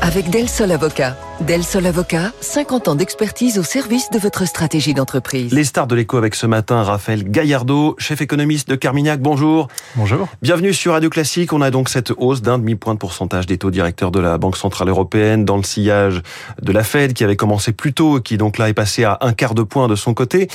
Avec Del Sol Avocat. Del Sol Avocat, 50 ans d'expertise au service de votre stratégie d'entreprise. Les stars de l'écho avec ce matin, Raphaël Gaillardeau, chef économiste de Carmignac. Bonjour. Bonjour. Bienvenue sur Radio Classique. On a donc cette hausse d'un demi-point de pourcentage des taux directeurs de la Banque Centrale Européenne dans le sillage de la Fed qui avait commencé plus tôt et qui donc là est passé à un quart de point de son côté.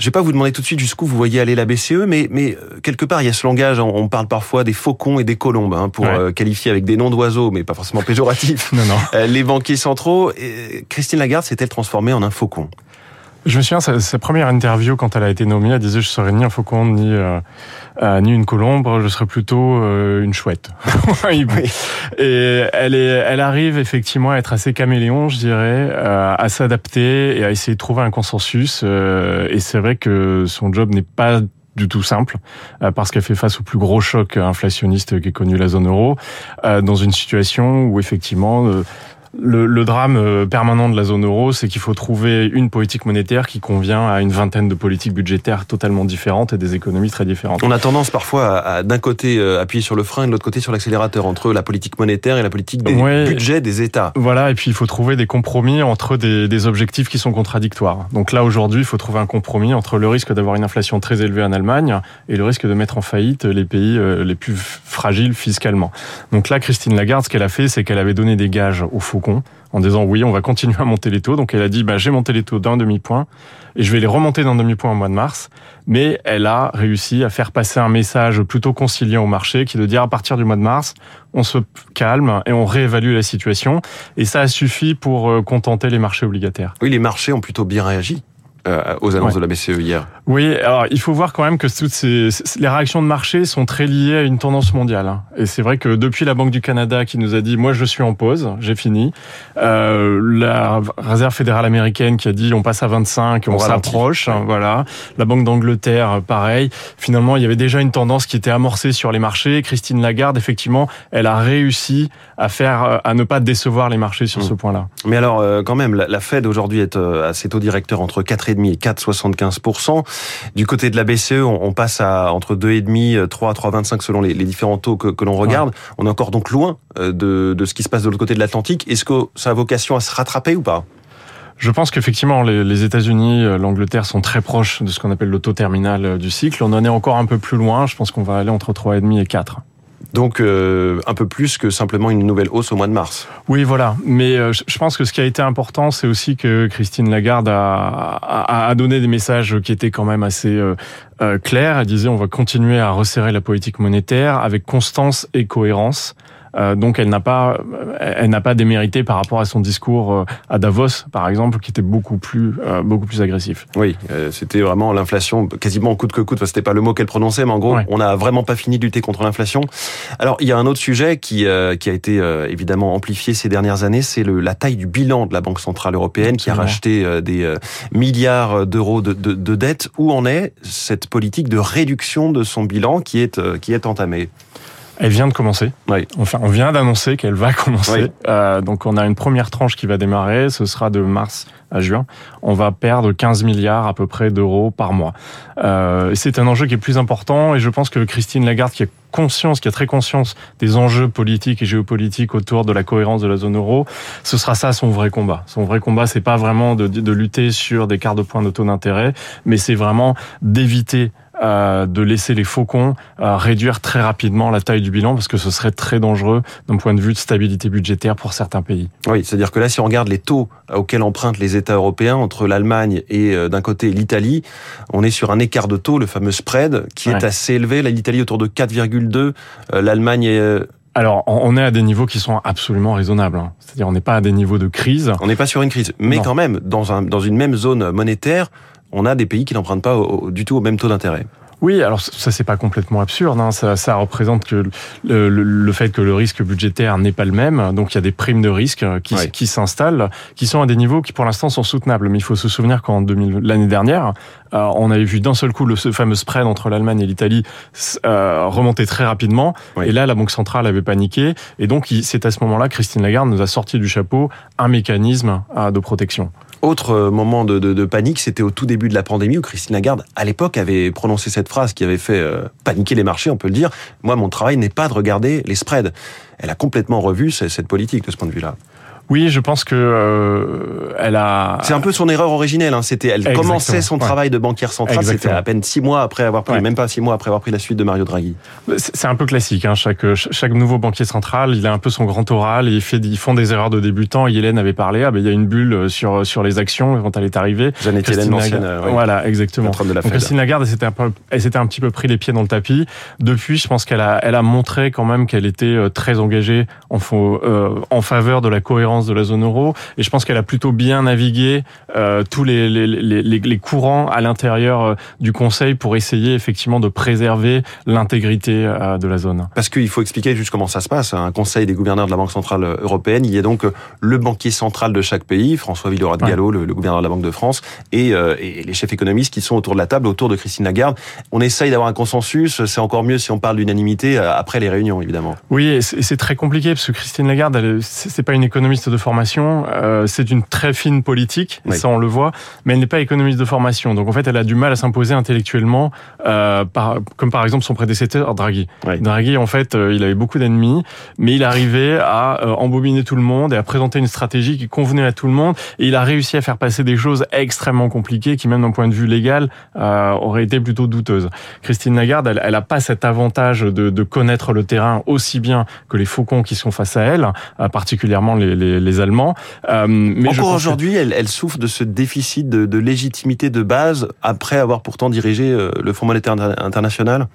Je vais pas vous demander tout de suite jusqu'où vous voyez aller la BCE, mais, mais euh, quelque part, il y a ce langage, on parle parfois des faucons et des colombes, hein, pour euh, qualifier avec des noms d'oiseaux, mais pas forcément péjoratifs, non, non. Euh, les banquiers centraux. Christine Lagarde s'est-elle transformée en un faucon? Je me souviens, sa, sa, première interview, quand elle a été nommée, elle disait « Je serais ni un faucon, ni, euh, euh, ni une colombe, je serais plutôt euh, une chouette. » Et elle, est, elle arrive effectivement à être assez caméléon, je dirais, euh, à s'adapter et à essayer de trouver un consensus. Euh, et c'est vrai que son job n'est pas du tout simple, parce qu'elle fait face au plus gros choc inflationniste qu'ait connu la zone euro, dans une situation où effectivement le, le, drame euh, permanent de la zone euro, c'est qu'il faut trouver une politique monétaire qui convient à une vingtaine de politiques budgétaires totalement différentes et des économies très différentes. On a tendance parfois à, d'un côté euh, appuyer sur le frein et de l'autre côté sur l'accélérateur entre la politique monétaire et la politique des budgets des États. Voilà, et puis il faut trouver des compromis entre des, des objectifs qui sont contradictoires. Donc là aujourd'hui, il faut trouver un compromis entre le risque d'avoir une inflation très élevée en Allemagne et le risque de mettre en faillite les pays euh, les plus fragiles fiscalement. Donc là, Christine Lagarde, ce qu'elle a fait, c'est qu'elle avait donné des gages au faux en disant oui, on va continuer à monter les taux. Donc elle a dit bah, j'ai monté les taux d'un demi-point et je vais les remonter d'un demi-point au mois de mars. Mais elle a réussi à faire passer un message plutôt conciliant au marché qui est de dire à partir du mois de mars, on se calme et on réévalue la situation. Et ça a suffi pour euh, contenter les marchés obligataires. Oui, les marchés ont plutôt bien réagi. Euh, aux annonces de la BCE hier. Oui, alors il faut voir quand même que toutes ces les réactions de marché sont très liées à une tendance mondiale. Hein. Et c'est vrai que depuis la Banque du Canada qui nous a dit moi je suis en pause, j'ai fini, euh, la Réserve fédérale américaine qui a dit on passe à 25, on, on s'approche, hein, voilà. La Banque d'Angleterre pareil. Finalement, il y avait déjà une tendance qui était amorcée sur les marchés. Christine Lagarde effectivement, elle a réussi à faire à ne pas décevoir les marchés sur mmh. ce point-là. Mais alors euh, quand même la, Fed aujourd'hui est euh, à ses taux directeurs entre 4 et 4,75%. Du côté de la BCE, on, passe à entre 2,5, 3, 3,25 selon les, différents taux que, l'on regarde. On est encore donc loin euh, de, de ce qui se passe de l'autre côté de l'Atlantique. Est-ce que ça a vocation à se rattraper ou pas? Je pense qu'effectivement, les, les États-Unis, euh, l'Angleterre sont très proches de ce qu'on appelle le taux terminal euh, du cycle. On en est encore un peu plus loin. Je pense qu'on va aller entre 3,5 et 4. Donc euh, un peu plus que simplement une nouvelle hausse au mois de mars. Oui, voilà. Mais euh, je pense que ce qui a été important, c'est aussi que Christine Lagarde a, a, a, donné des messages qui étaient quand même assez euh, clairs. Elle disait on va continuer à resserrer la politique monétaire avec constance et cohérence. Euh, donc elle n'a pas, elle n'a pas démérité par rapport à son discours euh, à Davos, par exemple, qui était beaucoup plus, euh, beaucoup plus agressif. Oui, c'était vraiment l'inflation, quasiment coûte que coûte. Enfin, c'était pas le mot qu'elle prononçait, mais en gros, on n'a vraiment pas fini de lutter contre l'inflation. Alors, il y a un autre sujet qui, qui a été évidemment amplifié ces dernières années, c'est la taille du bilan de la Banque centrale européenne qui a racheté des milliards d'euros de, de, de dettes. Où en est cette politique de réduction de son bilan qui est, qui est entamée? Elle vient de commencer. Oui. Enfin, on vient d'annoncer qu'elle va commencer. Euh, donc, on a une première tranche qui va démarrer. Ce sera de mars à juin. On va perdre 15 milliards à peu près d'euros par mois. Euh, c'est un enjeu qui est plus important et je pense que Christine Lagarde, qui a conscience, qui a très conscience des enjeux politiques et géopolitiques autour de la cohérence de la zone euro, ce sera ça son vrai combat. Son vrai combat, c'est pas vraiment de, de lutter sur des quarts de points de taux d'intérêt, mais c'est vraiment d'éviter euh, de laisser les faucons euh, réduire très rapidement la taille du bilan parce que ce serait très dangereux d'un point de vue de stabilité budgétaire pour certains pays. Oui, c'est-à-dire que là, si on regarde les taux auxquels empruntent les États européens entre l'Allemagne et euh, d'un côté l'Italie, on est sur un écart de taux, le fameux spread, qui est assez élevé. L'Italie autour de 4,2, l'Allemagne est alors, on est à des niveaux qui sont absolument raisonnables. Hein. C'est-à-dire, on n'est pas à des niveaux de crise. On n'est pas sur une crise, mais quand même, dans, un, dans une même zone monétaire, on a des pays qui n'empruntent pas du tout au même taux d'intérêt. Oui, alors ça c'est pas complètement absurde. Hein. Ça, ça, représente que le, le, fait que le risque budgétaire n'est pas le même. Donc il y a des primes de risque qui, qui s'installent, qui sont à des niveaux qui pour l'instant sont soutenables. Mais il faut se souvenir qu'en l'année dernière, euh, on avait vu d'un seul coup le fameux spread entre l'Allemagne et l'Italie euh, remonter très rapidement. Et là, la Banque centrale avait paniqué. Et donc c'est à ce moment-là, Christine Lagarde nous a sorti du chapeau un mécanisme euh, de protection. Autre moment de, panique, c'était au tout début de la pandémie où Christine Lagarde, à l'époque, avait prononcé cette phrase qui avait fait paniquer les marchés, on peut le dire. Moi, mon travail n'est pas de regarder les spreads. Elle a complètement revu cette politique de ce point de vue-là. Oui, je pense que euh, elle a. C'est un peu son erreur originelle. Hein. C'était, elle commençait son travail de banquière centrale. C'était à peine six mois après avoir pris, même pas six mois après avoir pris la suite de Mario Draghi. C'est un peu classique. Hein. Chaque chaque nouveau banquier central, il a un peu son grand oral. Et il fait, ils font des erreurs de débutant. Hélène avait parlé. Ah ben il y a une bulle sur sur les actions quand elle est arrivée. Jeannette Hélène, l'ancienne. Euh, voilà, exactement. De la Donc, Christine Lagarde, elle s'était un peu, elle s'était un petit peu pris les pieds dans le tapis. Depuis, je pense qu'elle a, elle a montré quand même qu'elle était euh, très engagée en, euh, en faveur de la cohérence de la zone euro et je pense qu'elle a plutôt bien navigué euh, tous les, les, les, les, courants à l'intérieur euh, du Conseil pour essayer effectivement de préserver l'intégrité euh, de la zone. Parce qu'il faut expliquer juste comment ça se passe. Un Conseil des gouverneurs de la Banque centrale européenne, il y a donc le banquier central de chaque pays, François Villeroy de Gallo, le, gouverneur de la Banque de France, et, et, les chefs économistes qui sont autour de la table, autour de Christine Lagarde. On essaye d'avoir un consensus. C'est encore mieux si on parle d'unanimité après les réunions, évidemment. Oui, et c'est très compliqué parce que Christine Lagarde, c'est pas une économiste de formation. Euh, c'est une très fine politique, ça on le voit, mais elle n'est pas économiste de formation. Donc en fait, elle a du mal à s'imposer intellectuellement, euh, par, comme par exemple son prédécesseur Draghi. Draghi, en fait, euh, il avait beaucoup d'ennemis, mais il arrivait à embobiner tout le monde et à présenter une stratégie qui convenait à tout le monde. Et il a réussi à faire passer des choses extrêmement compliquées qui, même d'un point de vue légal, auraient été plutôt douteuses. Christine Lagarde, elle, elle a pas cet avantage de, de, connaître le terrain aussi bien que les faucons qui sont face à elle, particulièrement les, les, les Allemands. Euh, mais Encore aujourd'hui, elle, elle, souffre de ce déficit de, de, légitimité de base après avoir pourtant dirigé euh, le Fonds monétaire international?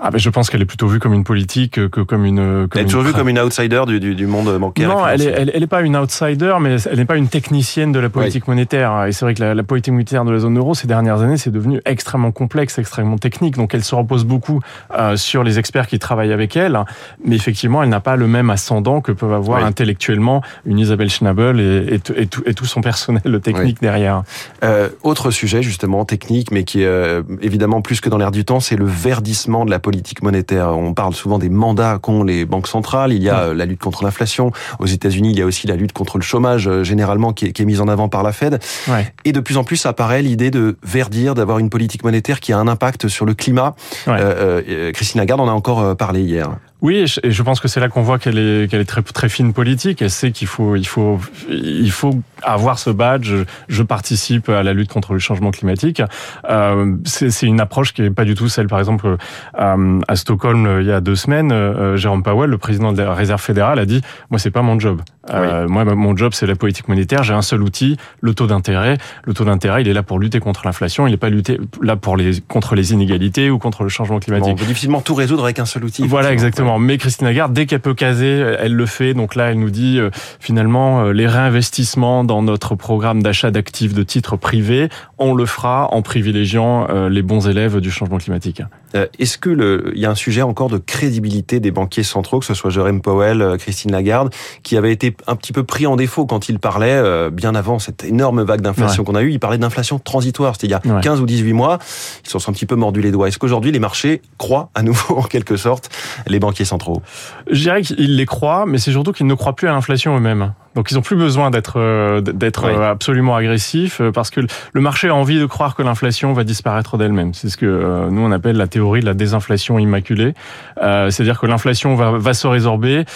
Ah ben je pense qu'elle est plutôt vue comme une politique que comme une. Comme elle est toujours vue comme une outsider du, du, du monde bancaire. Non, elle est, elle, elle est pas une outsider, mais elle n'est pas une technicienne de la politique monétaire. Et c'est vrai que la, la, politique monétaire de la zone euro ces dernières années, c'est devenu extrêmement complexe, extrêmement technique. Donc elle se repose beaucoup euh, sur les experts qui travaillent avec elle, mais effectivement, elle n'a pas le même ascendant que peuvent avoir intellectuellement une Isabelle Schnabel et, et, et, tout, et tout, son personnel technique derrière. Euh, autre sujet justement technique, mais qui est euh, évidemment plus que dans l'air du temps, c'est le verdissement de la politique monétaire. On parle souvent des mandats qu'ont les banques centrales. Il y a la lutte contre l'inflation. Aux États-Unis, il y a aussi la lutte contre le chômage, euh, généralement, qui est, qui est mise en avant par la Fed. Ouais. Et de plus en plus apparaît l'idée de verdir, d'avoir une politique monétaire qui a un impact sur le climat. Ouais. Euh, euh, Christine Lagarde en a encore parlé hier. Oui, et je pense que c'est là qu'on voit qu'elle est, qu'elle est très, très fine politique. Elle sait qu'il faut, il faut, il faut avoir ce badge. Je participe à la lutte contre le changement climatique. Euh, c'est une approche qui est pas du tout celle, par exemple, euh, à Stockholm euh, il y a deux semaines. Euh, Jérôme Powell, le président de la Réserve fédérale, a dit moi c'est pas mon job. Euh, Moi, mon job c'est la politique monétaire. J'ai un seul outil, le taux d'intérêt. Le taux d'intérêt, il est là pour lutter contre l'inflation. Il n'est pas lutter là pour les contre les inégalités ou contre le changement climatique. Bon, on peut difficilement tout résoudre avec un seul outil. Voilà, exactement. Mais Christine Lagarde, dès qu'elle peut caser, elle le fait. Donc là, elle nous dit euh, finalement euh, les réinvestissements dans notre programme d'achat d'actifs de titres privés, on le fera en privilégiant euh, les bons élèves du changement climatique. Est-ce que il y a un sujet encore de crédibilité des banquiers centraux, que ce soit Jérôme Powell, Christine Lagarde, qui avait été un petit peu pris en défaut quand il parlait bien avant cette énorme vague d'inflation ouais. qu'on a eue. Il parlait d'inflation transitoire, c'était il y a ouais. 15 ou 18 mois. Ils se sont un petit peu mordus les doigts. Est-ce qu'aujourd'hui les marchés croient à nouveau en quelque sorte les banquiers centraux? Je dirais qu'ils les croient, mais c'est surtout qu'ils ne croient plus à l'inflation eux-mêmes. Donc ils n'ont plus besoin d'être euh, d'être oui. absolument agressifs euh, parce que le marché a envie de croire que l'inflation va disparaître d'elle-même. C'est ce que euh, nous on appelle la théorie de la désinflation immaculée. C'est-à-dire que l'inflation va, va se résorber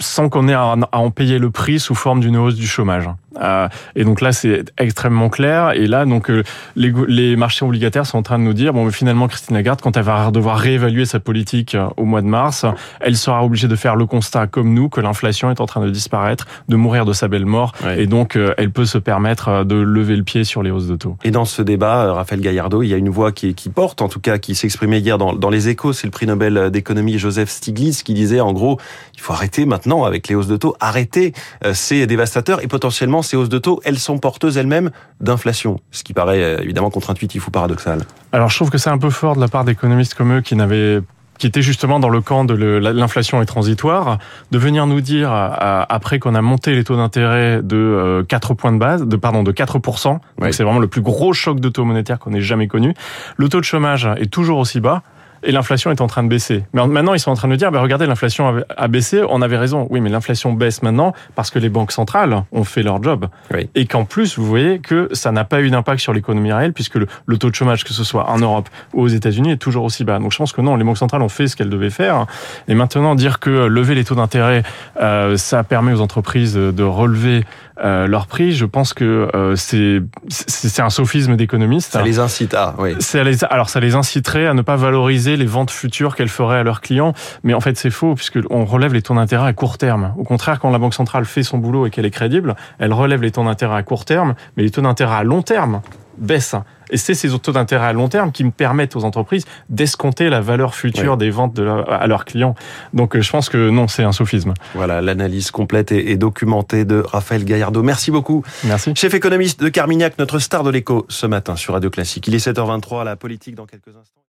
sans qu'on ait à, en payer le prix sous forme d'une hausse du chômage. Euh, et donc là, c'est extrêmement clair. Et là, donc euh, les, les, marchés obligataires sont en train de nous dire bon, mais finalement, Christine Lagarde, quand elle va devoir réévaluer sa politique euh, au mois de mars, elle sera obligée de faire le constat, comme nous, que l'inflation est en train de disparaître, de mourir de sa belle mort, ouais. et donc euh, elle peut se permettre de lever le pied sur les hausses de taux. Et dans ce débat, Raphaël Gaillardeau, il y a une voix qui, qui porte, en tout cas, qui s'exprimait hier dans, dans les Échos. C'est le prix Nobel d'économie Joseph Stiglitz qui disait, en gros, il faut arrêter maintenant avec les hausses de taux, arrêter ces dévastateurs et potentiellement ces hausses de taux, elles sont porteuses elles-mêmes d'inflation, ce qui paraît évidemment contre-intuitif ou paradoxal. Alors je trouve que c'est un peu fort de la part d'économistes comme eux qui n'avaient qui étaient justement dans le camp de l'inflation est transitoire, de venir nous dire après qu'on a monté les taux d'intérêt de 4 points de base, de pardon de 4 donc c'est vraiment le plus gros choc de taux monétaire qu'on ait jamais connu. Le taux de chômage est toujours aussi bas. Et l'inflation est en train de baisser. Mais maintenant, ils sont en train de dire, bah, regardez, l'inflation a baissé, on avait raison. Oui, mais l'inflation baisse maintenant parce que les banques centrales ont fait leur job. Et qu'en plus, vous voyez que ça n'a pas eu d'impact sur l'économie réelle puisque le, le, taux de chômage, que ce soit en Europe ou aux États-Unis, est toujours aussi bas. Donc je pense que non, les banques centrales ont fait ce qu'elles devaient faire. Et maintenant, dire que lever les taux d'intérêt, euh, ça permet aux entreprises de relever euh, leur prix, je pense que euh, c'est c'est un sophisme d'économistes. Ça les incite à, oui. Les, alors ça les inciterait à ne pas valoriser les ventes futures qu'elles feraient à leurs clients, mais en fait c'est faux puisque on relève les taux d'intérêt à court terme. Au contraire, quand la banque centrale fait son boulot et qu'elle est crédible, elle relève les taux d'intérêt à court terme, mais les taux d'intérêt à long terme baissent. Et c'est ces taux d'intérêt à long terme qui me permettent aux entreprises d'escompter la valeur future des ventes de à leurs clients. Donc euh, je pense que non, c'est un sophisme. Voilà, l'analyse complète et documentée de Raphaël Gaillardo. Merci beaucoup. Merci. Chef économiste de Carmignac, notre star de l'écho ce matin sur Radio Classique. Il est 7h23, la politique dans quelques instants.